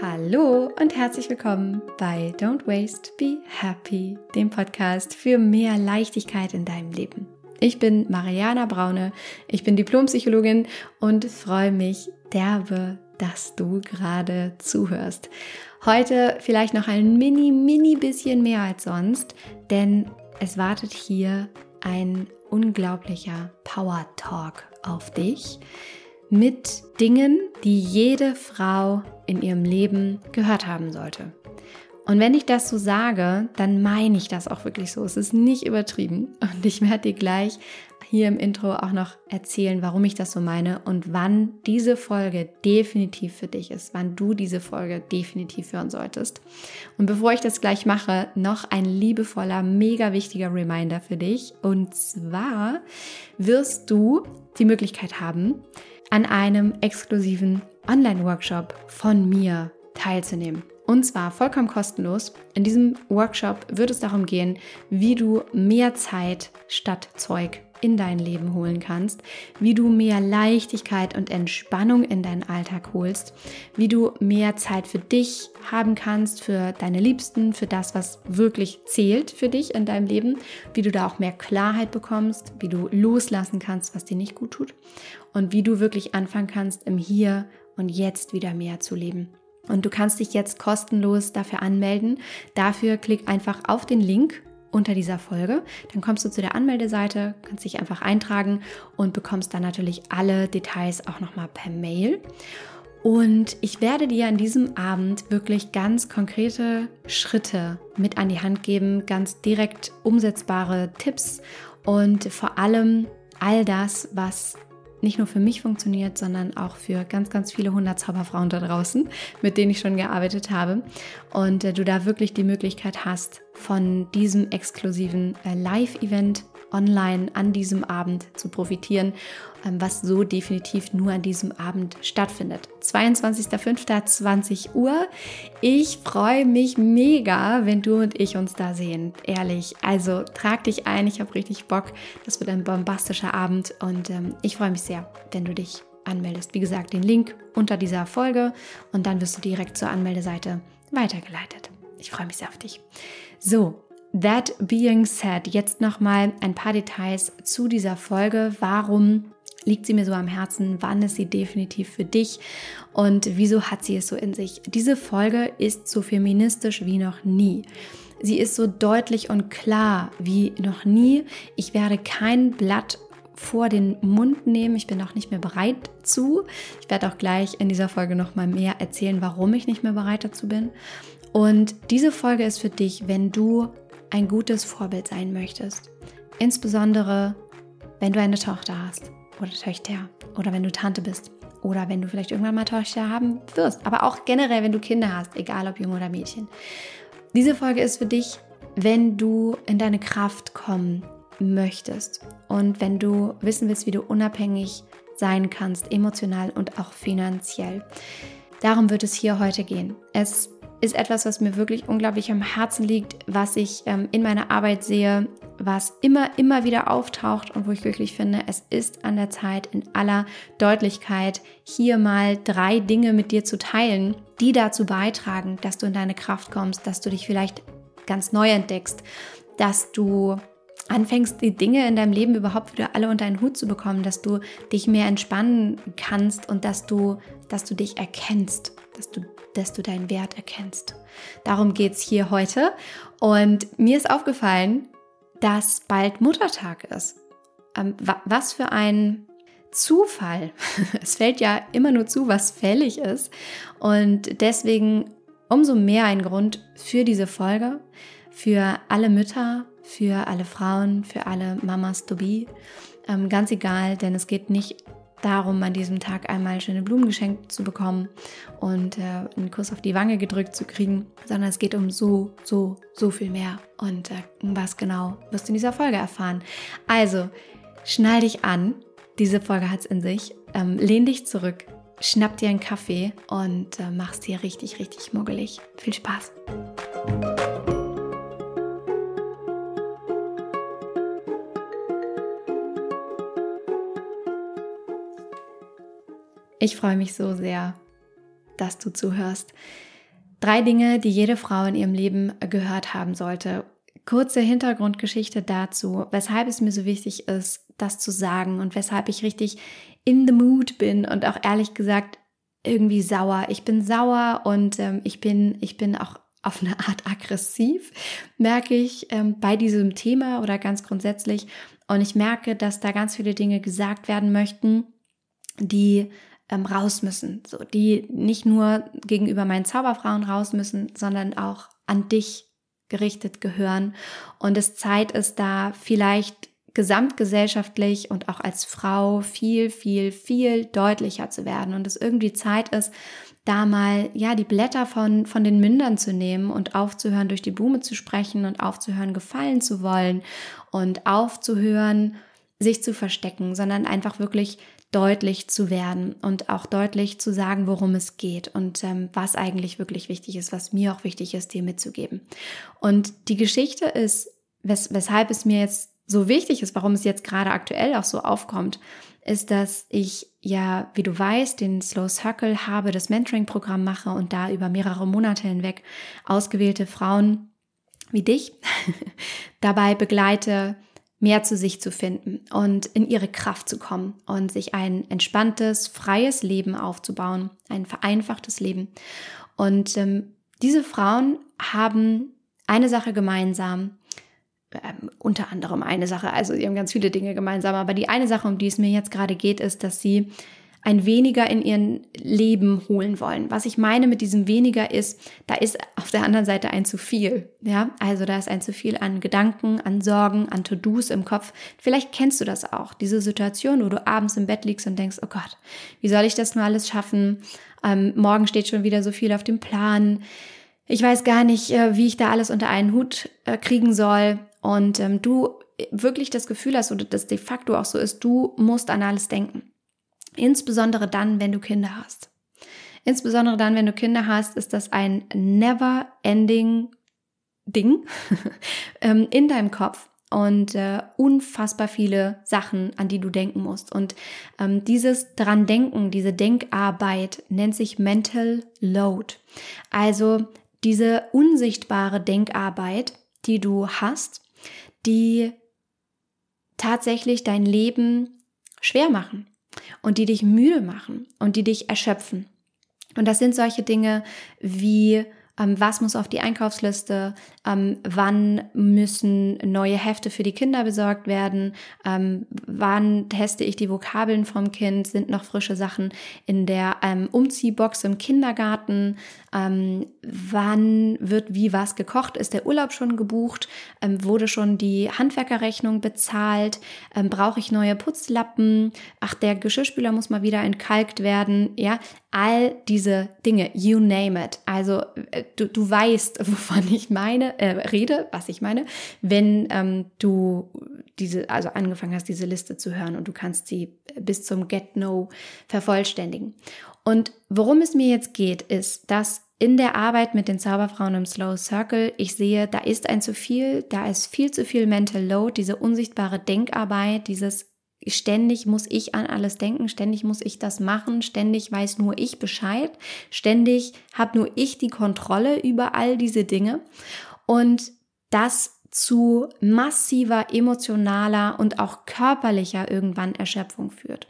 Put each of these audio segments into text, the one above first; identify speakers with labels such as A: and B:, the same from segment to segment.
A: Hallo und herzlich willkommen bei Don't Waste, Be Happy, dem Podcast für mehr Leichtigkeit in deinem Leben. Ich bin Mariana Braune, ich bin Diplompsychologin und freue mich derbe, dass du gerade zuhörst. Heute vielleicht noch ein mini, mini bisschen mehr als sonst, denn es wartet hier ein unglaublicher Power Talk auf dich mit Dingen, die jede Frau in ihrem Leben gehört haben sollte. Und wenn ich das so sage, dann meine ich das auch wirklich so. Es ist nicht übertrieben. Und ich werde dir gleich hier im Intro auch noch erzählen, warum ich das so meine und wann diese Folge definitiv für dich ist, wann du diese Folge definitiv hören solltest. Und bevor ich das gleich mache, noch ein liebevoller, mega wichtiger Reminder für dich. Und zwar wirst du die Möglichkeit haben, an einem exklusiven Online-Workshop von mir teilzunehmen. Und zwar vollkommen kostenlos. In diesem Workshop wird es darum gehen, wie du mehr Zeit statt Zeug in dein Leben holen kannst, wie du mehr Leichtigkeit und Entspannung in deinen Alltag holst, wie du mehr Zeit für dich haben kannst, für deine Liebsten, für das, was wirklich zählt für dich in deinem Leben, wie du da auch mehr Klarheit bekommst, wie du loslassen kannst, was dir nicht gut tut und wie du wirklich anfangen kannst, im Hier und Jetzt wieder mehr zu leben. Und du kannst dich jetzt kostenlos dafür anmelden. Dafür klick einfach auf den Link unter dieser Folge. Dann kommst du zu der Anmeldeseite, kannst dich einfach eintragen und bekommst dann natürlich alle Details auch nochmal per Mail. Und ich werde dir an diesem Abend wirklich ganz konkrete Schritte mit an die Hand geben, ganz direkt umsetzbare Tipps und vor allem all das, was nicht nur für mich funktioniert, sondern auch für ganz, ganz viele hundert Zauberfrauen da draußen, mit denen ich schon gearbeitet habe. Und äh, du da wirklich die Möglichkeit hast, von diesem exklusiven äh, Live-Event online an diesem Abend zu profitieren, ähm, was so definitiv nur an diesem Abend stattfindet. 22.05.20 Uhr. Ich freue mich mega, wenn du und ich uns da sehen. Ehrlich. Also trag dich ein. Ich habe richtig Bock. Das wird ein bombastischer Abend und ähm, ich freue mich sehr, wenn du dich anmeldest. Wie gesagt, den Link unter dieser Folge und dann wirst du direkt zur Anmeldeseite weitergeleitet. Ich freue mich sehr auf dich. So, That being said, jetzt nochmal ein paar Details zu dieser Folge. Warum liegt sie mir so am Herzen? Wann ist sie definitiv für dich? Und wieso hat sie es so in sich? Diese Folge ist so feministisch wie noch nie. Sie ist so deutlich und klar wie noch nie. Ich werde kein Blatt vor den Mund nehmen. Ich bin auch nicht mehr bereit zu. Ich werde auch gleich in dieser Folge noch mal mehr erzählen, warum ich nicht mehr bereit dazu bin. Und diese Folge ist für dich, wenn du ein gutes Vorbild sein möchtest. Insbesondere, wenn du eine Tochter hast oder Töchter oder wenn du Tante bist oder wenn du vielleicht irgendwann mal Tochter haben wirst. Aber auch generell, wenn du Kinder hast, egal ob Junge oder Mädchen. Diese Folge ist für dich, wenn du in deine Kraft kommen möchtest und wenn du wissen willst, wie du unabhängig sein kannst, emotional und auch finanziell. Darum wird es hier heute gehen. Es ist etwas, was mir wirklich unglaublich am Herzen liegt, was ich ähm, in meiner Arbeit sehe, was immer, immer wieder auftaucht und wo ich wirklich finde, es ist an der Zeit, in aller Deutlichkeit hier mal drei Dinge mit dir zu teilen, die dazu beitragen, dass du in deine Kraft kommst, dass du dich vielleicht ganz neu entdeckst, dass du anfängst, die Dinge in deinem Leben überhaupt wieder alle unter einen Hut zu bekommen, dass du dich mehr entspannen kannst und dass du, dass du dich erkennst, dass du dass du deinen Wert erkennst. Darum geht es hier heute. Und mir ist aufgefallen, dass bald Muttertag ist. Ähm, was für ein Zufall. Es fällt ja immer nur zu, was fällig ist. Und deswegen umso mehr ein Grund für diese Folge, für alle Mütter, für alle Frauen, für alle Mamas to be. Ähm, ganz egal, denn es geht nicht darum, an diesem Tag einmal schöne Blumen geschenkt zu bekommen und äh, einen Kuss auf die Wange gedrückt zu kriegen, sondern es geht um so, so, so viel mehr. Und äh, was genau wirst du in dieser Folge erfahren. Also, schnall dich an. Diese Folge hat es in sich. Ähm, lehn dich zurück, schnapp dir einen Kaffee und äh, mach's dir richtig, richtig muggelig. Viel Spaß! Ich freue mich so sehr, dass du zuhörst. Drei Dinge, die jede Frau in ihrem Leben gehört haben sollte. Kurze Hintergrundgeschichte dazu, weshalb es mir so wichtig ist, das zu sagen und weshalb ich richtig in the mood bin und auch ehrlich gesagt irgendwie sauer. Ich bin sauer und ähm, ich bin, ich bin auch auf eine Art aggressiv, merke ich ähm, bei diesem Thema oder ganz grundsätzlich. Und ich merke, dass da ganz viele Dinge gesagt werden möchten, die ähm, raus müssen. So, die nicht nur gegenüber meinen Zauberfrauen raus müssen, sondern auch an dich gerichtet gehören. Und es Zeit ist da vielleicht gesamtgesellschaftlich und auch als Frau viel, viel, viel deutlicher zu werden und es irgendwie Zeit ist, da mal, ja, die Blätter von, von den Mündern zu nehmen und aufzuhören, durch die Blume zu sprechen und aufzuhören, gefallen zu wollen und aufzuhören, sich zu verstecken, sondern einfach wirklich deutlich zu werden und auch deutlich zu sagen, worum es geht und ähm, was eigentlich wirklich wichtig ist, was mir auch wichtig ist, dir mitzugeben. Und die Geschichte ist, wes weshalb es mir jetzt so wichtig ist, warum es jetzt gerade aktuell auch so aufkommt, ist, dass ich ja, wie du weißt, den Slow Circle habe, das Mentoring-Programm mache und da über mehrere Monate hinweg ausgewählte Frauen wie dich dabei begleite, mehr zu sich zu finden und in ihre Kraft zu kommen und sich ein entspanntes, freies Leben aufzubauen, ein vereinfachtes Leben. Und ähm, diese Frauen haben eine Sache gemeinsam, ähm, unter anderem eine Sache, also sie haben ganz viele Dinge gemeinsam, aber die eine Sache, um die es mir jetzt gerade geht, ist, dass sie ein weniger in ihren Leben holen wollen. Was ich meine mit diesem weniger ist, da ist auf der anderen Seite ein zu viel. Ja, also da ist ein zu viel an Gedanken, an Sorgen, an To-Dos im Kopf. Vielleicht kennst du das auch. Diese Situation, wo du abends im Bett liegst und denkst, oh Gott, wie soll ich das nur alles schaffen? Ähm, morgen steht schon wieder so viel auf dem Plan. Ich weiß gar nicht, äh, wie ich da alles unter einen Hut äh, kriegen soll und ähm, du wirklich das Gefühl hast oder das de facto auch so ist, du musst an alles denken. Insbesondere dann, wenn du Kinder hast. Insbesondere dann, wenn du Kinder hast, ist das ein never ending Ding ähm, in deinem Kopf und äh, unfassbar viele Sachen, an die du denken musst. Und ähm, dieses dran denken, diese Denkarbeit nennt sich Mental Load. Also diese unsichtbare Denkarbeit, die du hast, die tatsächlich dein Leben schwer machen und die dich müde machen und die dich erschöpfen. Und das sind solche Dinge wie ähm, was muss auf die Einkaufsliste, ähm, wann müssen neue Hefte für die Kinder besorgt werden, ähm, wann teste ich die Vokabeln vom Kind, sind noch frische Sachen in der Umziehbox im Kindergarten, ähm, wann wird wie was gekocht, ist der Urlaub schon gebucht, ähm, wurde schon die Handwerkerrechnung bezahlt, brauche ich neue Putzlappen, ach, der Geschirrspüler muss mal wieder entkalkt werden, ja, all diese Dinge, you name it. Also äh, du, du weißt, wovon ich meine, äh, rede, was ich meine, wenn ähm, du diese, also angefangen hast, diese Liste zu hören und du kannst sie bis zum Get No vervollständigen. Und worum es mir jetzt geht, ist, dass in der Arbeit mit den Zauberfrauen im Slow Circle ich sehe, da ist ein zu viel, da ist viel zu viel Mental Load, diese unsichtbare Denkarbeit, dieses Ständig muss ich an alles denken, ständig muss ich das machen, ständig weiß nur ich Bescheid, ständig habe nur ich die Kontrolle über all diese Dinge und das zu massiver emotionaler und auch körperlicher irgendwann Erschöpfung führt.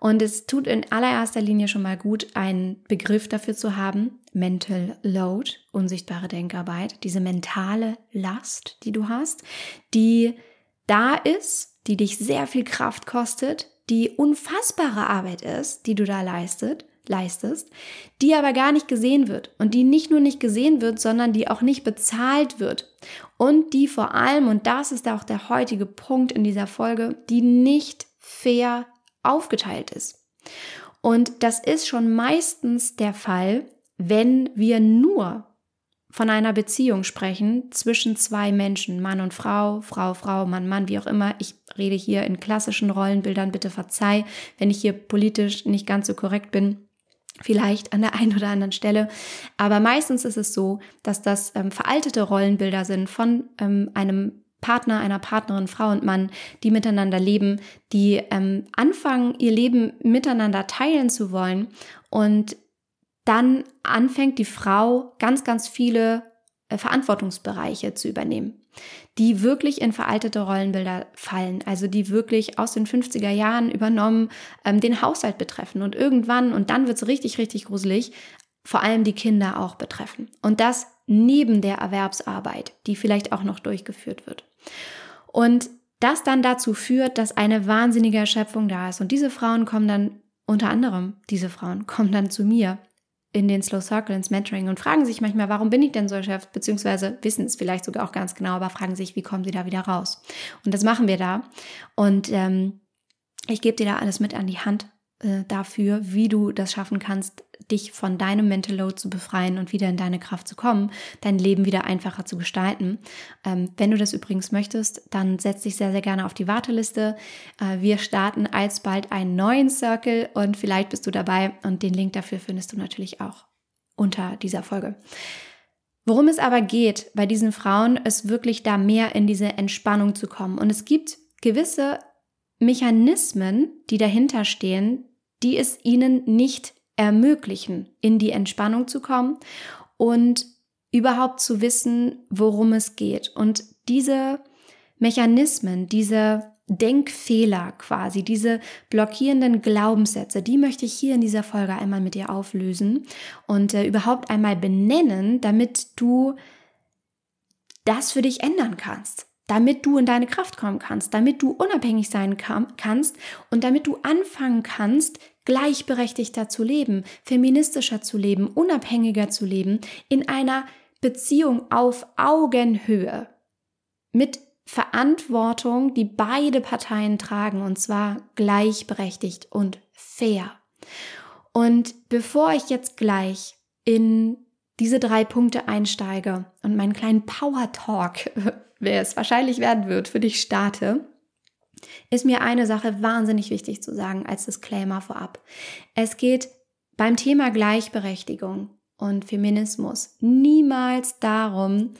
A: Und es tut in allererster Linie schon mal gut, einen Begriff dafür zu haben. Mental Load, unsichtbare Denkarbeit, diese mentale Last, die du hast, die da ist die dich sehr viel Kraft kostet, die unfassbare Arbeit ist, die du da leistet, leistest, die aber gar nicht gesehen wird. Und die nicht nur nicht gesehen wird, sondern die auch nicht bezahlt wird. Und die vor allem, und das ist auch der heutige Punkt in dieser Folge, die nicht fair aufgeteilt ist. Und das ist schon meistens der Fall, wenn wir nur von einer Beziehung sprechen zwischen zwei Menschen, Mann und Frau, Frau, Frau, Mann, Mann, wie auch immer. Ich rede hier in klassischen Rollenbildern, bitte verzeih, wenn ich hier politisch nicht ganz so korrekt bin. Vielleicht an der einen oder anderen Stelle. Aber meistens ist es so, dass das ähm, veraltete Rollenbilder sind von ähm, einem Partner, einer Partnerin, Frau und Mann, die miteinander leben, die ähm, anfangen, ihr Leben miteinander teilen zu wollen. Und dann anfängt die Frau ganz, ganz viele äh, Verantwortungsbereiche zu übernehmen, die wirklich in veraltete Rollenbilder fallen, also die wirklich aus den 50er Jahren übernommen ähm, den Haushalt betreffen und irgendwann, und dann wird es richtig, richtig gruselig, vor allem die Kinder auch betreffen. Und das neben der Erwerbsarbeit, die vielleicht auch noch durchgeführt wird. Und das dann dazu führt, dass eine wahnsinnige Erschöpfung da ist. Und diese Frauen kommen dann, unter anderem diese Frauen, kommen dann zu mir in den Slow Circle, ins Mentoring und fragen sich manchmal, warum bin ich denn so erschöpft, beziehungsweise wissen es vielleicht sogar auch ganz genau, aber fragen sich, wie kommen sie da wieder raus. Und das machen wir da. Und ähm, ich gebe dir da alles mit an die Hand äh, dafür, wie du das schaffen kannst, dich von deinem Mental Load zu befreien und wieder in deine Kraft zu kommen, dein Leben wieder einfacher zu gestalten. Ähm, wenn du das übrigens möchtest, dann setz dich sehr, sehr gerne auf die Warteliste. Äh, wir starten alsbald einen neuen Circle und vielleicht bist du dabei und den Link dafür findest du natürlich auch unter dieser Folge. Worum es aber geht bei diesen Frauen, ist wirklich da mehr in diese Entspannung zu kommen. Und es gibt gewisse Mechanismen, die dahinter stehen, die es ihnen nicht ermöglichen, in die Entspannung zu kommen und überhaupt zu wissen, worum es geht. Und diese Mechanismen, diese Denkfehler quasi, diese blockierenden Glaubenssätze, die möchte ich hier in dieser Folge einmal mit dir auflösen und äh, überhaupt einmal benennen, damit du das für dich ändern kannst damit du in deine Kraft kommen kannst, damit du unabhängig sein kann, kannst und damit du anfangen kannst, gleichberechtigter zu leben, feministischer zu leben, unabhängiger zu leben, in einer Beziehung auf Augenhöhe mit Verantwortung, die beide Parteien tragen, und zwar gleichberechtigt und fair. Und bevor ich jetzt gleich in diese drei Punkte einsteige und meinen kleinen Power Talk wer es wahrscheinlich werden wird, für dich starte, ist mir eine Sache wahnsinnig wichtig zu sagen als Disclaimer vorab. Es geht beim Thema Gleichberechtigung und Feminismus niemals darum,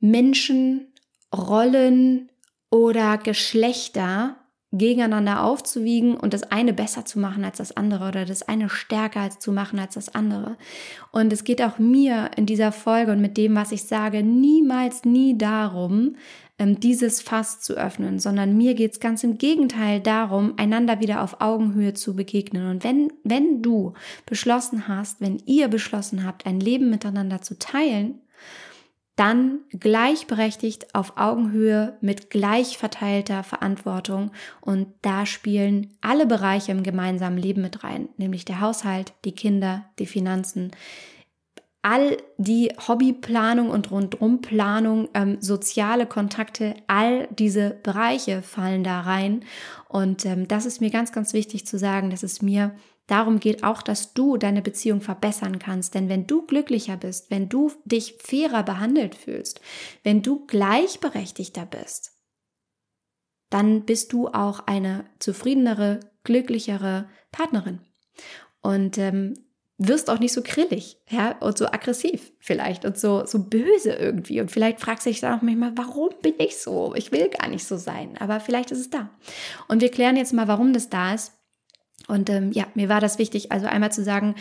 A: Menschen, Rollen oder Geschlechter gegeneinander aufzuwiegen und das eine besser zu machen als das andere oder das eine stärker als zu machen als das andere. Und es geht auch mir in dieser Folge und mit dem, was ich sage, niemals nie darum, ähm, dieses Fass zu öffnen, sondern mir geht es ganz im Gegenteil darum, einander wieder auf Augenhöhe zu begegnen. Und wenn, wenn du beschlossen hast, wenn ihr beschlossen habt, ein Leben miteinander zu teilen, dann gleichberechtigt auf Augenhöhe mit gleich verteilter Verantwortung. Und da spielen alle Bereiche im gemeinsamen Leben mit rein, nämlich der Haushalt, die Kinder, die Finanzen, all die Hobbyplanung und Rundumplanung, ähm, soziale Kontakte, all diese Bereiche fallen da rein. Und ähm, das ist mir ganz, ganz wichtig zu sagen, dass es mir darum geht auch, dass du deine Beziehung verbessern kannst. Denn wenn du glücklicher bist, wenn du dich fairer behandelt fühlst, wenn du gleichberechtigter bist, dann bist du auch eine zufriedenere, glücklichere Partnerin. Und ähm, wirst auch nicht so grillig, ja, und so aggressiv vielleicht und so, so böse irgendwie. Und vielleicht fragst du dich dann auch manchmal, warum bin ich so? Ich will gar nicht so sein, aber vielleicht ist es da. Und wir klären jetzt mal, warum das da ist und ähm, ja, mir war das wichtig, also einmal zu sagen,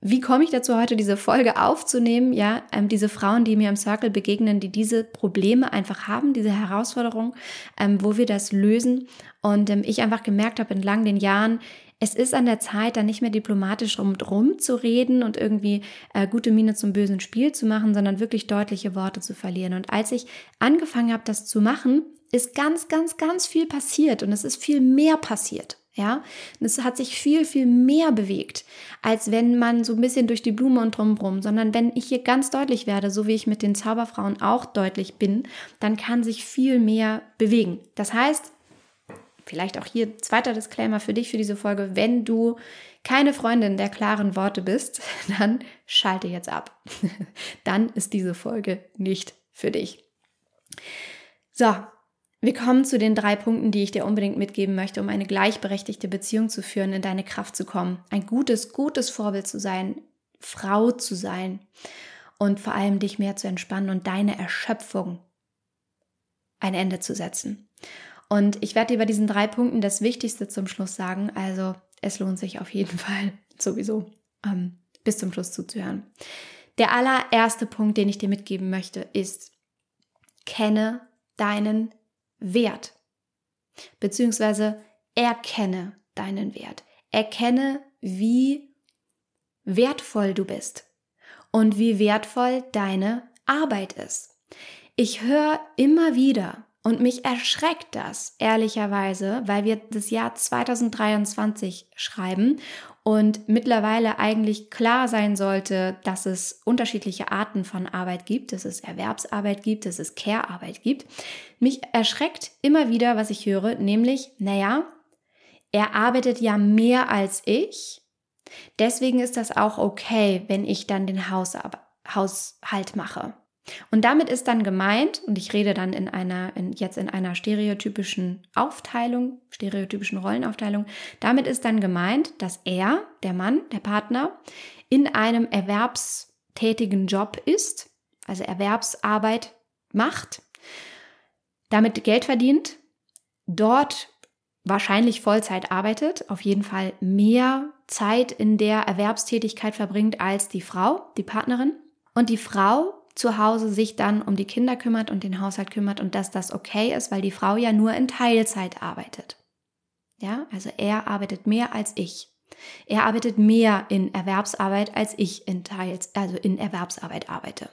A: wie komme ich dazu, heute diese Folge aufzunehmen? Ja, ähm, diese Frauen, die mir im Circle begegnen, die diese Probleme einfach haben, diese Herausforderung, ähm, wo wir das lösen. Und ähm, ich einfach gemerkt habe entlang den Jahren, es ist an der Zeit, da nicht mehr diplomatisch rum zu reden und irgendwie äh, gute Miene zum bösen Spiel zu machen, sondern wirklich deutliche Worte zu verlieren. Und als ich angefangen habe, das zu machen, ist ganz, ganz, ganz viel passiert und es ist viel mehr passiert. Ja, es hat sich viel, viel mehr bewegt, als wenn man so ein bisschen durch die Blume und drumherum, sondern wenn ich hier ganz deutlich werde, so wie ich mit den Zauberfrauen auch deutlich bin, dann kann sich viel mehr bewegen. Das heißt, vielleicht auch hier zweiter Disclaimer für dich für diese Folge, wenn du keine Freundin der klaren Worte bist, dann schalte jetzt ab. dann ist diese Folge nicht für dich. So, wir kommen zu den drei Punkten, die ich dir unbedingt mitgeben möchte, um eine gleichberechtigte Beziehung zu führen, in deine Kraft zu kommen, ein gutes, gutes Vorbild zu sein, Frau zu sein und vor allem dich mehr zu entspannen und deine Erschöpfung ein Ende zu setzen. Und ich werde dir bei diesen drei Punkten das Wichtigste zum Schluss sagen. Also es lohnt sich auf jeden Fall sowieso ähm, bis zum Schluss zuzuhören. Der allererste Punkt, den ich dir mitgeben möchte, ist, kenne deinen Wert. Beziehungsweise erkenne deinen Wert. Erkenne, wie wertvoll du bist und wie wertvoll deine Arbeit ist. Ich höre immer wieder und mich erschreckt das ehrlicherweise, weil wir das Jahr 2023 schreiben und mittlerweile eigentlich klar sein sollte, dass es unterschiedliche Arten von Arbeit gibt, dass es Erwerbsarbeit gibt, dass es Care-Arbeit gibt. Mich erschreckt immer wieder, was ich höre, nämlich, naja, er arbeitet ja mehr als ich. Deswegen ist das auch okay, wenn ich dann den Haushalt mache. Und damit ist dann gemeint, und ich rede dann in einer, in, jetzt in einer stereotypischen Aufteilung, stereotypischen Rollenaufteilung, damit ist dann gemeint, dass er, der Mann, der Partner, in einem erwerbstätigen Job ist, also Erwerbsarbeit macht, damit Geld verdient, dort wahrscheinlich Vollzeit arbeitet, auf jeden Fall mehr Zeit in der Erwerbstätigkeit verbringt als die Frau, die Partnerin. Und die Frau zu Hause sich dann um die Kinder kümmert und den Haushalt kümmert und dass das okay ist, weil die Frau ja nur in Teilzeit arbeitet. Ja, also er arbeitet mehr als ich. Er arbeitet mehr in Erwerbsarbeit als ich in Teils, also in Erwerbsarbeit arbeite.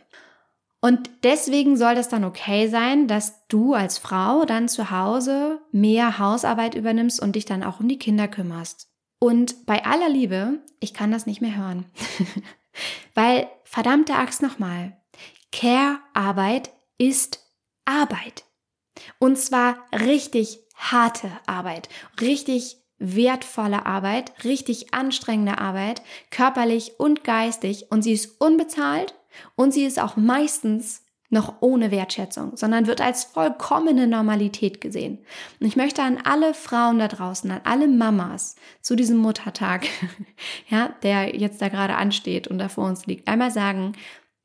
A: Und deswegen soll das dann okay sein, dass du als Frau dann zu Hause mehr Hausarbeit übernimmst und dich dann auch um die Kinder kümmerst. Und bei aller Liebe, ich kann das nicht mehr hören. Weil, verdammte Axt nochmal, Care-Arbeit ist Arbeit. Und zwar richtig harte Arbeit, richtig wertvolle Arbeit, richtig anstrengende Arbeit, körperlich und geistig. Und sie ist unbezahlt und sie ist auch meistens noch ohne Wertschätzung, sondern wird als vollkommene Normalität gesehen. Und ich möchte an alle Frauen da draußen, an alle Mamas zu diesem Muttertag, ja, der jetzt da gerade ansteht und da vor uns liegt, einmal sagen,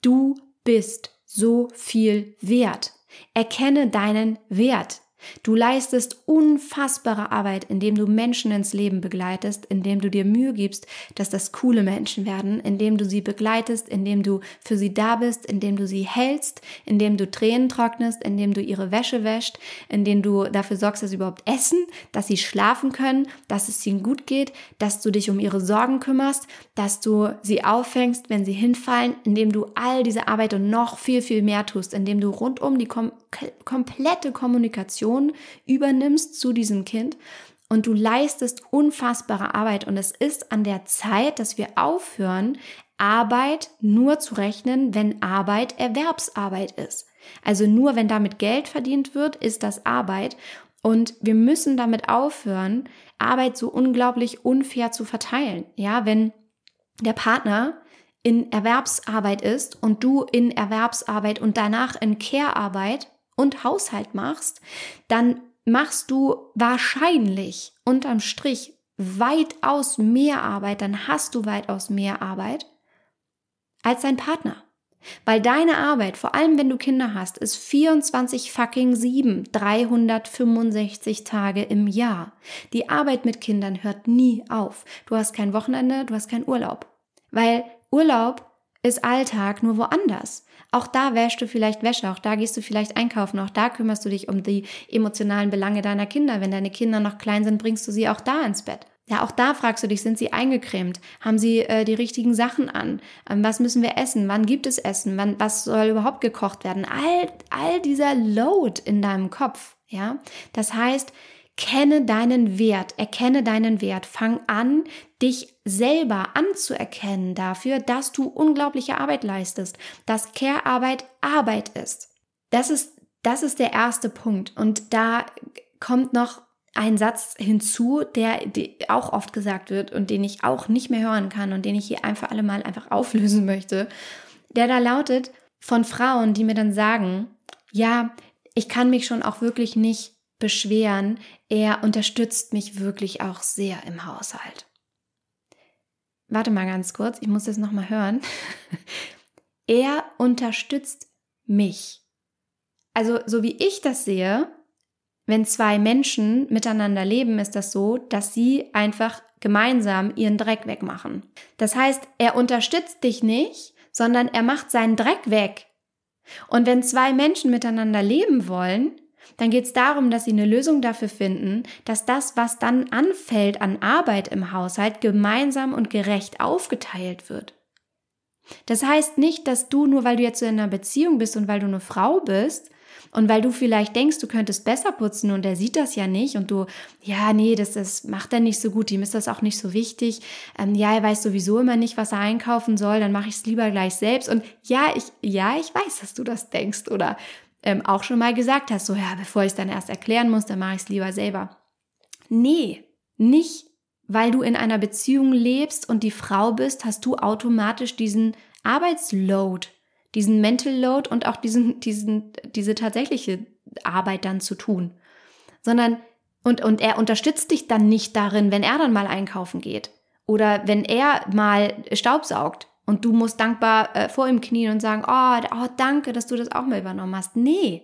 A: du bist so viel wert. Erkenne deinen Wert. Du leistest unfassbare Arbeit, indem du Menschen ins Leben begleitest, indem du dir Mühe gibst, dass das coole Menschen werden, indem du sie begleitest, indem du für sie da bist, indem du sie hältst, indem du Tränen trocknest, indem du ihre Wäsche wäscht, indem du dafür sorgst, dass sie überhaupt essen, dass sie schlafen können, dass es ihnen gut geht, dass du dich um ihre Sorgen kümmerst, dass du sie auffängst, wenn sie hinfallen, indem du all diese Arbeit und noch viel, viel mehr tust, indem du rundum die komplette Kommunikation übernimmst zu diesem Kind und du leistest unfassbare Arbeit und es ist an der Zeit, dass wir aufhören, Arbeit nur zu rechnen, wenn Arbeit Erwerbsarbeit ist. Also nur wenn damit Geld verdient wird, ist das Arbeit und wir müssen damit aufhören, Arbeit so unglaublich unfair zu verteilen. Ja, wenn der Partner in Erwerbsarbeit ist und du in Erwerbsarbeit und danach in Care-Arbeit, und Haushalt machst, dann machst du wahrscheinlich unterm Strich weitaus mehr Arbeit, dann hast du weitaus mehr Arbeit als dein Partner. Weil deine Arbeit, vor allem wenn du Kinder hast, ist 24 fucking 7, 365 Tage im Jahr. Die Arbeit mit Kindern hört nie auf. Du hast kein Wochenende, du hast keinen Urlaub. Weil Urlaub ist Alltag nur woanders. Auch da wäschst du vielleicht Wäsche, auch da gehst du vielleicht einkaufen, auch da kümmerst du dich um die emotionalen Belange deiner Kinder. Wenn deine Kinder noch klein sind, bringst du sie auch da ins Bett. Ja, auch da fragst du dich, sind sie eingecremt? Haben sie äh, die richtigen Sachen an? Ähm, was müssen wir essen? Wann gibt es Essen? Wann, was soll überhaupt gekocht werden? All, all dieser Load in deinem Kopf, ja? Das heißt, Kenne deinen Wert, erkenne deinen Wert, fang an, dich selber anzuerkennen dafür, dass du unglaubliche Arbeit leistest, dass Care-Arbeit Arbeit ist. Das ist, das ist der erste Punkt. Und da kommt noch ein Satz hinzu, der, auch oft gesagt wird und den ich auch nicht mehr hören kann und den ich hier einfach alle mal einfach auflösen möchte, der da lautet von Frauen, die mir dann sagen, ja, ich kann mich schon auch wirklich nicht beschweren, er unterstützt mich wirklich auch sehr im Haushalt. Warte mal ganz kurz, ich muss das nochmal hören. er unterstützt mich. Also, so wie ich das sehe, wenn zwei Menschen miteinander leben, ist das so, dass sie einfach gemeinsam ihren Dreck wegmachen. Das heißt, er unterstützt dich nicht, sondern er macht seinen Dreck weg. Und wenn zwei Menschen miteinander leben wollen, dann geht es darum, dass sie eine Lösung dafür finden, dass das, was dann anfällt an Arbeit im Haushalt, gemeinsam und gerecht aufgeteilt wird. Das heißt nicht, dass du nur weil du jetzt in einer Beziehung bist und weil du eine Frau bist und weil du vielleicht denkst, du könntest besser putzen und er sieht das ja nicht und du, ja, nee, das, das macht er nicht so gut, ihm ist das auch nicht so wichtig. Ähm, ja, er weiß sowieso immer nicht, was er einkaufen soll, dann mache ich es lieber gleich selbst. Und ja, ich, ja, ich weiß, dass du das denkst oder ähm, auch schon mal gesagt hast, so ja, bevor ich es dann erst erklären muss, dann mache ich es lieber selber. Nee, nicht weil du in einer Beziehung lebst und die Frau bist, hast du automatisch diesen Arbeitsload, diesen Mental Load und auch diesen, diesen, diese tatsächliche Arbeit dann zu tun. Sondern, und, und er unterstützt dich dann nicht darin, wenn er dann mal einkaufen geht. Oder wenn er mal Staubsaugt und du musst dankbar äh, vor ihm knien und sagen, oh, oh, danke, dass du das auch mal übernommen hast. Nee.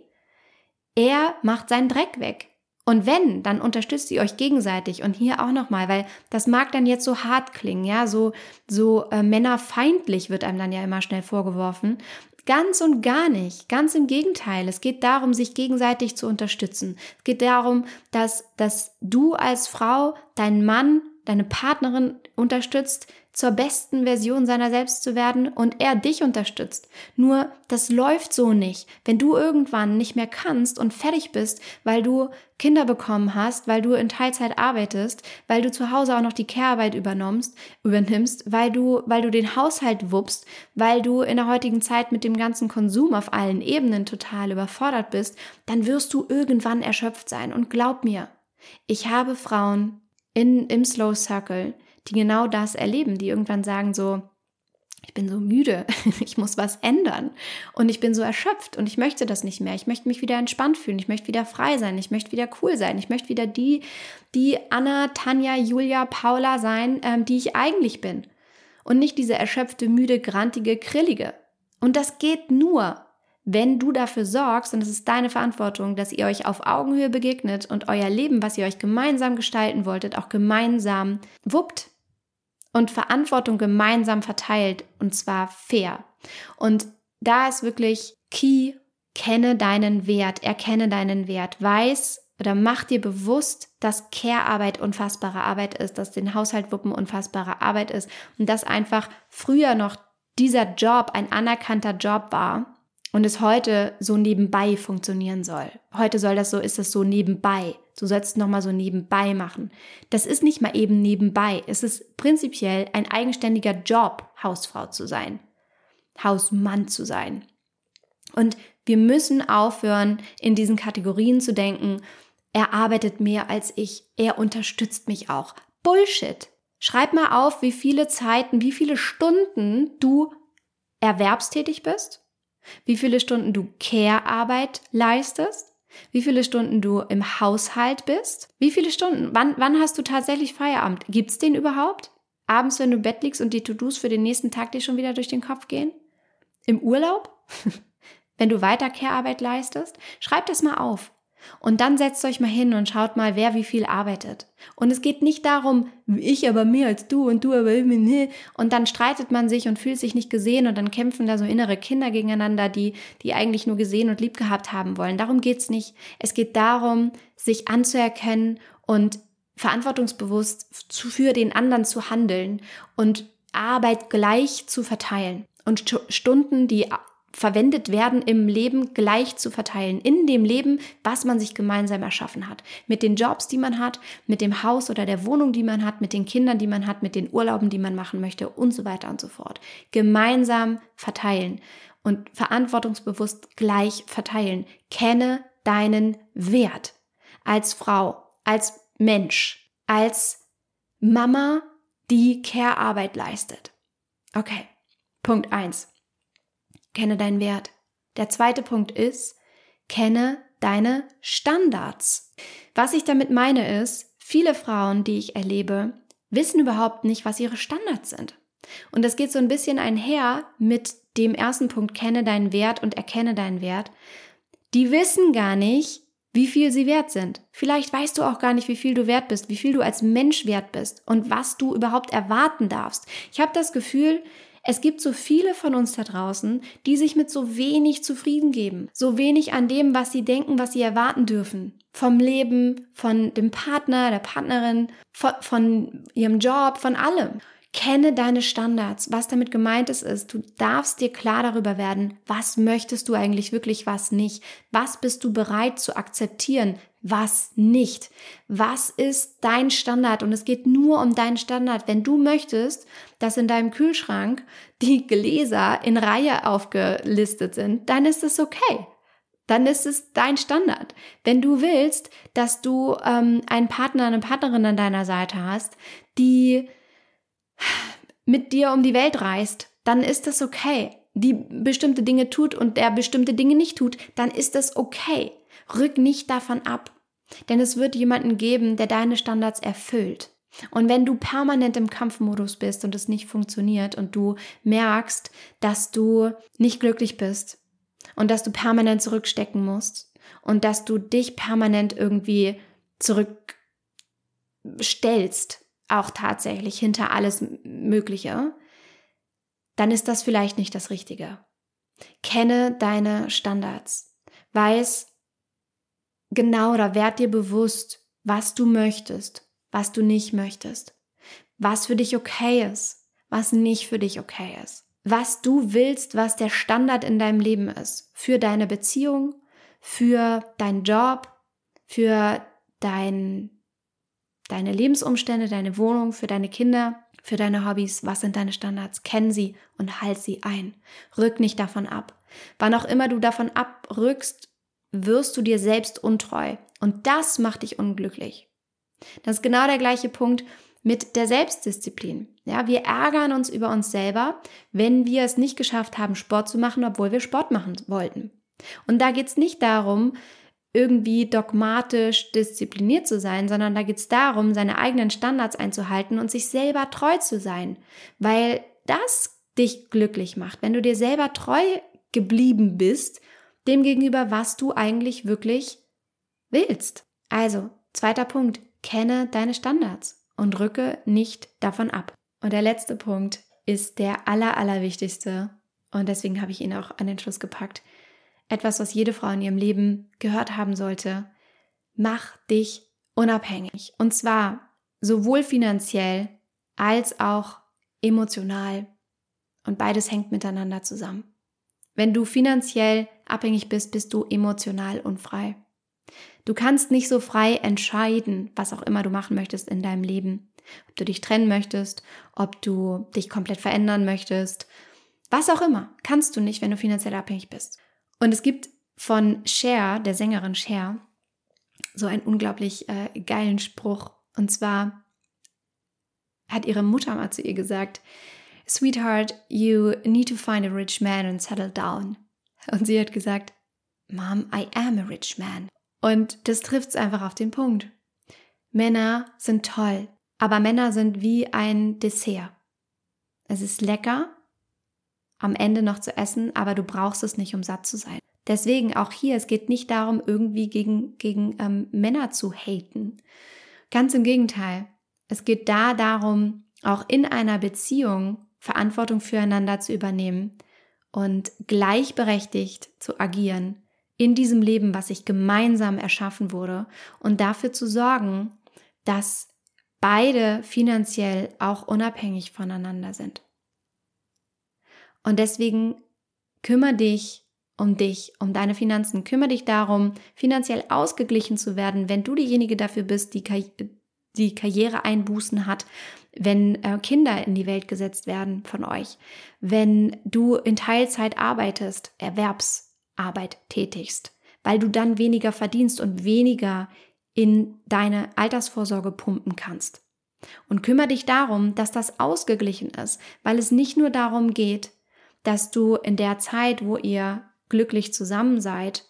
A: Er macht seinen Dreck weg. Und wenn, dann unterstützt ihr euch gegenseitig und hier auch nochmal, weil das mag dann jetzt so hart klingen, ja, so, so äh, männerfeindlich wird einem dann ja immer schnell vorgeworfen. Ganz und gar nicht. Ganz im Gegenteil. Es geht darum, sich gegenseitig zu unterstützen. Es geht darum, dass, dass du als Frau deinen Mann, deine Partnerin unterstützt, zur besten Version seiner selbst zu werden und er dich unterstützt. Nur das läuft so nicht. Wenn du irgendwann nicht mehr kannst und fertig bist, weil du Kinder bekommen hast, weil du in Teilzeit arbeitest, weil du zu Hause auch noch die Care-Arbeit übernimmst, übernimmst, weil du, weil du den Haushalt wuppst, weil du in der heutigen Zeit mit dem ganzen Konsum auf allen Ebenen total überfordert bist, dann wirst du irgendwann erschöpft sein. Und glaub mir, ich habe Frauen in, im Slow Circle, die genau das erleben, die irgendwann sagen so, ich bin so müde, ich muss was ändern und ich bin so erschöpft und ich möchte das nicht mehr. Ich möchte mich wieder entspannt fühlen, ich möchte wieder frei sein, ich möchte wieder cool sein, ich möchte wieder die, die Anna, Tanja, Julia, Paula sein, ähm, die ich eigentlich bin und nicht diese erschöpfte, müde, grantige, krillige. Und das geht nur, wenn du dafür sorgst, und es ist deine Verantwortung, dass ihr euch auf Augenhöhe begegnet und euer Leben, was ihr euch gemeinsam gestalten wolltet, auch gemeinsam wuppt und Verantwortung gemeinsam verteilt und zwar fair. Und da ist wirklich key, kenne deinen Wert, erkenne deinen Wert, weiß oder mach dir bewusst, dass Care-Arbeit unfassbare Arbeit ist, dass den Haushalt wuppen unfassbare Arbeit ist und dass einfach früher noch dieser Job ein anerkannter Job war und es heute so nebenbei funktionieren soll. Heute soll das so, ist es so nebenbei. Du sollst noch mal so nebenbei machen. Das ist nicht mal eben nebenbei. Es ist prinzipiell ein eigenständiger Job, Hausfrau zu sein, Hausmann zu sein. Und wir müssen aufhören, in diesen Kategorien zu denken, er arbeitet mehr als ich, er unterstützt mich auch. Bullshit. Schreib mal auf, wie viele Zeiten, wie viele Stunden du erwerbstätig bist wie viele Stunden du Care-Arbeit leistest, wie viele Stunden du im Haushalt bist, wie viele Stunden, wann, wann hast du tatsächlich Feierabend? Gibt's den überhaupt? Abends, wenn du im Bett liegst und die To-Dos für den nächsten Tag dir schon wieder durch den Kopf gehen? Im Urlaub? wenn du weiter Care-Arbeit leistest? Schreib das mal auf. Und dann setzt euch mal hin und schaut mal, wer wie viel arbeitet. Und es geht nicht darum, ich aber mehr als du und du aber immer ne. Und dann streitet man sich und fühlt sich nicht gesehen und dann kämpfen da so innere Kinder gegeneinander, die, die eigentlich nur gesehen und lieb gehabt haben wollen. Darum geht's nicht. Es geht darum, sich anzuerkennen und verantwortungsbewusst für den anderen zu handeln und Arbeit gleich zu verteilen und Stunden, die verwendet werden, im Leben gleich zu verteilen. In dem Leben, was man sich gemeinsam erschaffen hat. Mit den Jobs, die man hat, mit dem Haus oder der Wohnung, die man hat, mit den Kindern, die man hat, mit den Urlauben, die man machen möchte und so weiter und so fort. Gemeinsam verteilen und verantwortungsbewusst gleich verteilen. Kenne deinen Wert als Frau, als Mensch, als Mama, die Care-Arbeit leistet. Okay, Punkt eins kenne deinen Wert. Der zweite Punkt ist, kenne deine Standards. Was ich damit meine ist, viele Frauen, die ich erlebe, wissen überhaupt nicht, was ihre Standards sind. Und das geht so ein bisschen einher mit dem ersten Punkt, kenne deinen Wert und erkenne deinen Wert. Die wissen gar nicht, wie viel sie wert sind. Vielleicht weißt du auch gar nicht, wie viel du wert bist, wie viel du als Mensch wert bist und was du überhaupt erwarten darfst. Ich habe das Gefühl, es gibt so viele von uns da draußen, die sich mit so wenig zufrieden geben, so wenig an dem, was sie denken, was sie erwarten dürfen. Vom Leben, von dem Partner, der Partnerin, von, von ihrem Job, von allem. Kenne deine Standards. Was damit gemeint ist, ist, du darfst dir klar darüber werden, was möchtest du eigentlich wirklich, was nicht. Was bist du bereit zu akzeptieren, was nicht. Was ist dein Standard? Und es geht nur um deinen Standard. Wenn du möchtest, dass in deinem Kühlschrank die Gläser in Reihe aufgelistet sind, dann ist es okay dann ist es dein Standard. Wenn du willst, dass du ähm, einen Partner, eine Partnerin an deiner Seite hast, die mit dir um die Welt reist, dann ist das okay. Die bestimmte Dinge tut und der bestimmte Dinge nicht tut, dann ist das okay. Rück nicht davon ab. Denn es wird jemanden geben, der deine Standards erfüllt. Und wenn du permanent im Kampfmodus bist und es nicht funktioniert und du merkst, dass du nicht glücklich bist und dass du permanent zurückstecken musst und dass du dich permanent irgendwie zurückstellst auch tatsächlich hinter alles Mögliche, dann ist das vielleicht nicht das Richtige. Kenne deine Standards. Weiß genau oder werd dir bewusst, was du möchtest, was du nicht möchtest, was für dich okay ist, was nicht für dich okay ist, was du willst, was der Standard in deinem Leben ist, für deine Beziehung, für deinen Job, für dein deine Lebensumstände, deine Wohnung, für deine Kinder, für deine Hobbys, was sind deine Standards, kenn sie und halt sie ein. Rück nicht davon ab. Wann auch immer du davon abrückst, wirst du dir selbst untreu. Und das macht dich unglücklich. Das ist genau der gleiche Punkt mit der Selbstdisziplin. Ja, wir ärgern uns über uns selber, wenn wir es nicht geschafft haben, Sport zu machen, obwohl wir Sport machen wollten. Und da geht es nicht darum, irgendwie dogmatisch diszipliniert zu sein, sondern da geht es darum, seine eigenen Standards einzuhalten und sich selber treu zu sein, weil das dich glücklich macht, wenn du dir selber treu geblieben bist, dem gegenüber, was du eigentlich wirklich willst. Also, zweiter Punkt, kenne deine Standards und rücke nicht davon ab. Und der letzte Punkt ist der aller, allerwichtigste und deswegen habe ich ihn auch an den Schluss gepackt etwas, was jede Frau in ihrem Leben gehört haben sollte. Mach dich unabhängig. Und zwar sowohl finanziell als auch emotional. Und beides hängt miteinander zusammen. Wenn du finanziell abhängig bist, bist du emotional unfrei. Du kannst nicht so frei entscheiden, was auch immer du machen möchtest in deinem Leben. Ob du dich trennen möchtest, ob du dich komplett verändern möchtest, was auch immer, kannst du nicht, wenn du finanziell abhängig bist. Und es gibt von Cher, der Sängerin Cher, so einen unglaublich äh, geilen Spruch. Und zwar hat ihre Mutter mal zu ihr gesagt, Sweetheart, you need to find a rich man and settle down. Und sie hat gesagt, Mom, I am a rich man. Und das trifft es einfach auf den Punkt. Männer sind toll, aber Männer sind wie ein Dessert. Es ist lecker, am Ende noch zu essen, aber du brauchst es nicht, um satt zu sein. Deswegen auch hier, es geht nicht darum, irgendwie gegen, gegen ähm, Männer zu haten. Ganz im Gegenteil. Es geht da darum, auch in einer Beziehung Verantwortung füreinander zu übernehmen und gleichberechtigt zu agieren in diesem Leben, was sich gemeinsam erschaffen wurde und dafür zu sorgen, dass beide finanziell auch unabhängig voneinander sind. Und deswegen kümmere dich um dich, um deine Finanzen. Kümmere dich darum, finanziell ausgeglichen zu werden, wenn du diejenige dafür bist, die, Karri die Karriereeinbußen hat, wenn äh, Kinder in die Welt gesetzt werden von euch, wenn du in Teilzeit arbeitest, Erwerbsarbeit tätigst, weil du dann weniger verdienst und weniger in deine Altersvorsorge pumpen kannst. Und kümmere dich darum, dass das ausgeglichen ist, weil es nicht nur darum geht, dass du in der Zeit, wo ihr glücklich zusammen seid,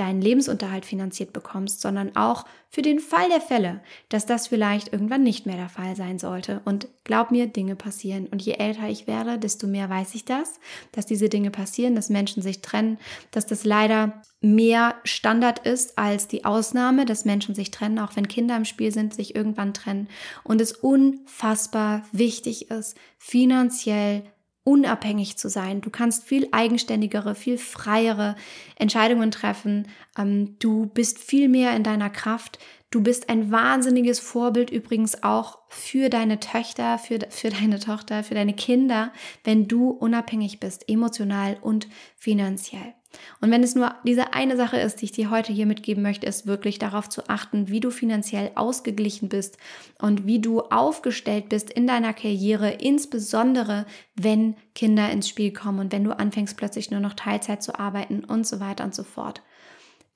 A: deinen Lebensunterhalt finanziert bekommst, sondern auch für den Fall der Fälle, dass das vielleicht irgendwann nicht mehr der Fall sein sollte. Und glaub mir, Dinge passieren. Und je älter ich werde, desto mehr weiß ich das, dass diese Dinge passieren, dass Menschen sich trennen, dass das leider mehr Standard ist als die Ausnahme, dass Menschen sich trennen, auch wenn Kinder im Spiel sind, sich irgendwann trennen. Und es unfassbar wichtig ist, finanziell unabhängig zu sein. Du kannst viel eigenständigere, viel freiere Entscheidungen treffen. Ähm, du bist viel mehr in deiner Kraft. Du bist ein wahnsinniges Vorbild übrigens auch für deine Töchter, für, für deine Tochter, für deine Kinder, wenn du unabhängig bist, emotional und finanziell. Und wenn es nur diese eine Sache ist, die ich dir heute hier mitgeben möchte, ist wirklich darauf zu achten, wie du finanziell ausgeglichen bist und wie du aufgestellt bist in deiner Karriere, insbesondere wenn Kinder ins Spiel kommen und wenn du anfängst plötzlich nur noch Teilzeit zu arbeiten und so weiter und so fort.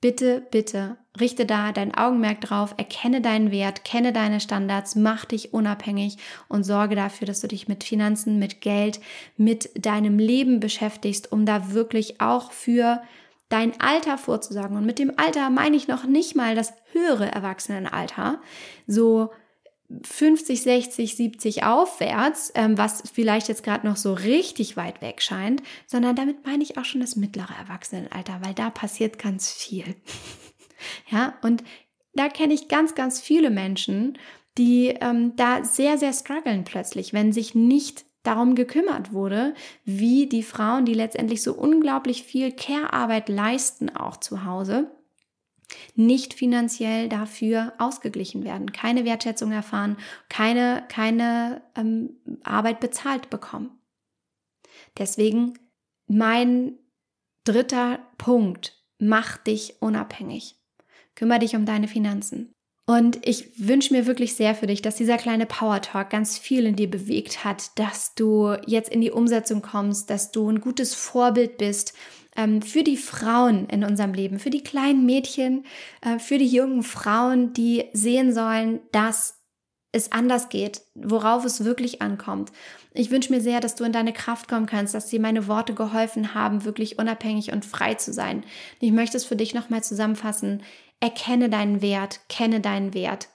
A: Bitte, bitte, richte da dein Augenmerk drauf, erkenne deinen Wert, kenne deine Standards, mach dich unabhängig und sorge dafür, dass du dich mit Finanzen, mit Geld, mit deinem Leben beschäftigst, um da wirklich auch für dein Alter vorzusagen. Und mit dem Alter meine ich noch nicht mal das höhere Erwachsenenalter, so 50, 60, 70 aufwärts, ähm, was vielleicht jetzt gerade noch so richtig weit weg scheint, sondern damit meine ich auch schon das mittlere Erwachsenenalter, weil da passiert ganz viel. ja, und da kenne ich ganz, ganz viele Menschen, die ähm, da sehr, sehr strugglen plötzlich, wenn sich nicht darum gekümmert wurde, wie die Frauen, die letztendlich so unglaublich viel Care-Arbeit leisten, auch zu Hause, nicht finanziell dafür ausgeglichen werden, keine Wertschätzung erfahren, keine, keine ähm, Arbeit bezahlt bekommen. Deswegen mein dritter Punkt, mach dich unabhängig. Kümmere dich um deine Finanzen. Und ich wünsche mir wirklich sehr für dich, dass dieser kleine Power Talk ganz viel in dir bewegt hat, dass du jetzt in die Umsetzung kommst, dass du ein gutes Vorbild bist, ähm, für die Frauen in unserem Leben, für die kleinen Mädchen, äh, für die jungen Frauen, die sehen sollen, dass es anders geht, worauf es wirklich ankommt. Ich wünsche mir sehr, dass du in deine Kraft kommen kannst, dass dir meine Worte geholfen haben, wirklich unabhängig und frei zu sein. Ich möchte es für dich nochmal zusammenfassen. Erkenne deinen Wert, kenne deinen Wert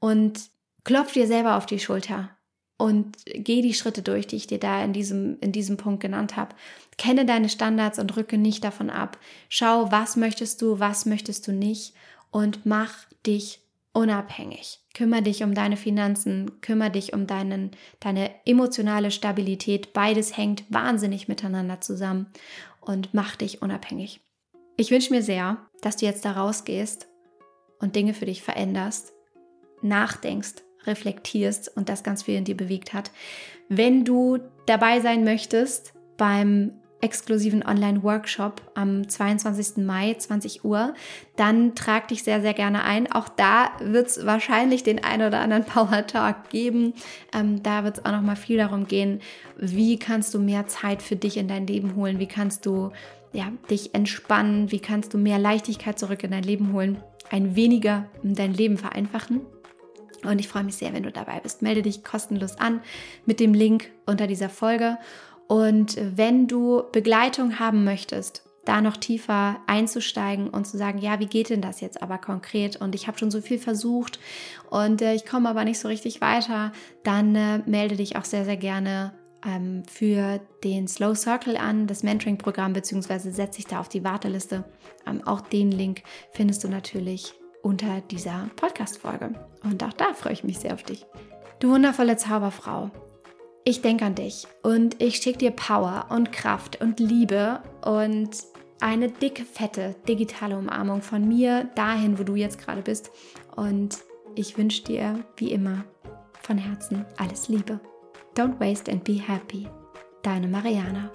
A: und klopf dir selber auf die Schulter und geh die Schritte durch, die ich dir da in diesem, in diesem Punkt genannt habe. Kenne deine Standards und rücke nicht davon ab. Schau, was möchtest du, was möchtest du nicht und mach dich unabhängig. Kümmer dich um deine Finanzen, kümmer dich um deinen, deine emotionale Stabilität. Beides hängt wahnsinnig miteinander zusammen und mach dich unabhängig. Ich wünsche mir sehr, dass du jetzt da rausgehst und Dinge für dich veränderst, nachdenkst reflektierst und das ganz viel in dir bewegt hat. Wenn du dabei sein möchtest beim exklusiven Online-Workshop am 22. Mai, 20 Uhr, dann trag dich sehr, sehr gerne ein. Auch da wird es wahrscheinlich den ein oder anderen Power Talk geben. Ähm, da wird es auch noch mal viel darum gehen, wie kannst du mehr Zeit für dich in dein Leben holen, wie kannst du ja, dich entspannen, wie kannst du mehr Leichtigkeit zurück in dein Leben holen, ein weniger dein Leben vereinfachen. Und ich freue mich sehr, wenn du dabei bist. Melde dich kostenlos an mit dem Link unter dieser Folge. Und wenn du Begleitung haben möchtest, da noch tiefer einzusteigen und zu sagen, ja, wie geht denn das jetzt aber konkret? Und ich habe schon so viel versucht und äh, ich komme aber nicht so richtig weiter, dann äh, melde dich auch sehr, sehr gerne ähm, für den Slow Circle an, das Mentoring-Programm, beziehungsweise setze dich da auf die Warteliste. Ähm, auch den Link findest du natürlich unter dieser Podcast-Folge. Und auch da freue ich mich sehr auf dich. Du wundervolle Zauberfrau. Ich denke an dich und ich schicke dir Power und Kraft und Liebe und eine dicke, fette digitale Umarmung von mir dahin, wo du jetzt gerade bist. Und ich wünsche dir, wie immer, von Herzen alles Liebe. Don't waste and be happy. Deine Mariana.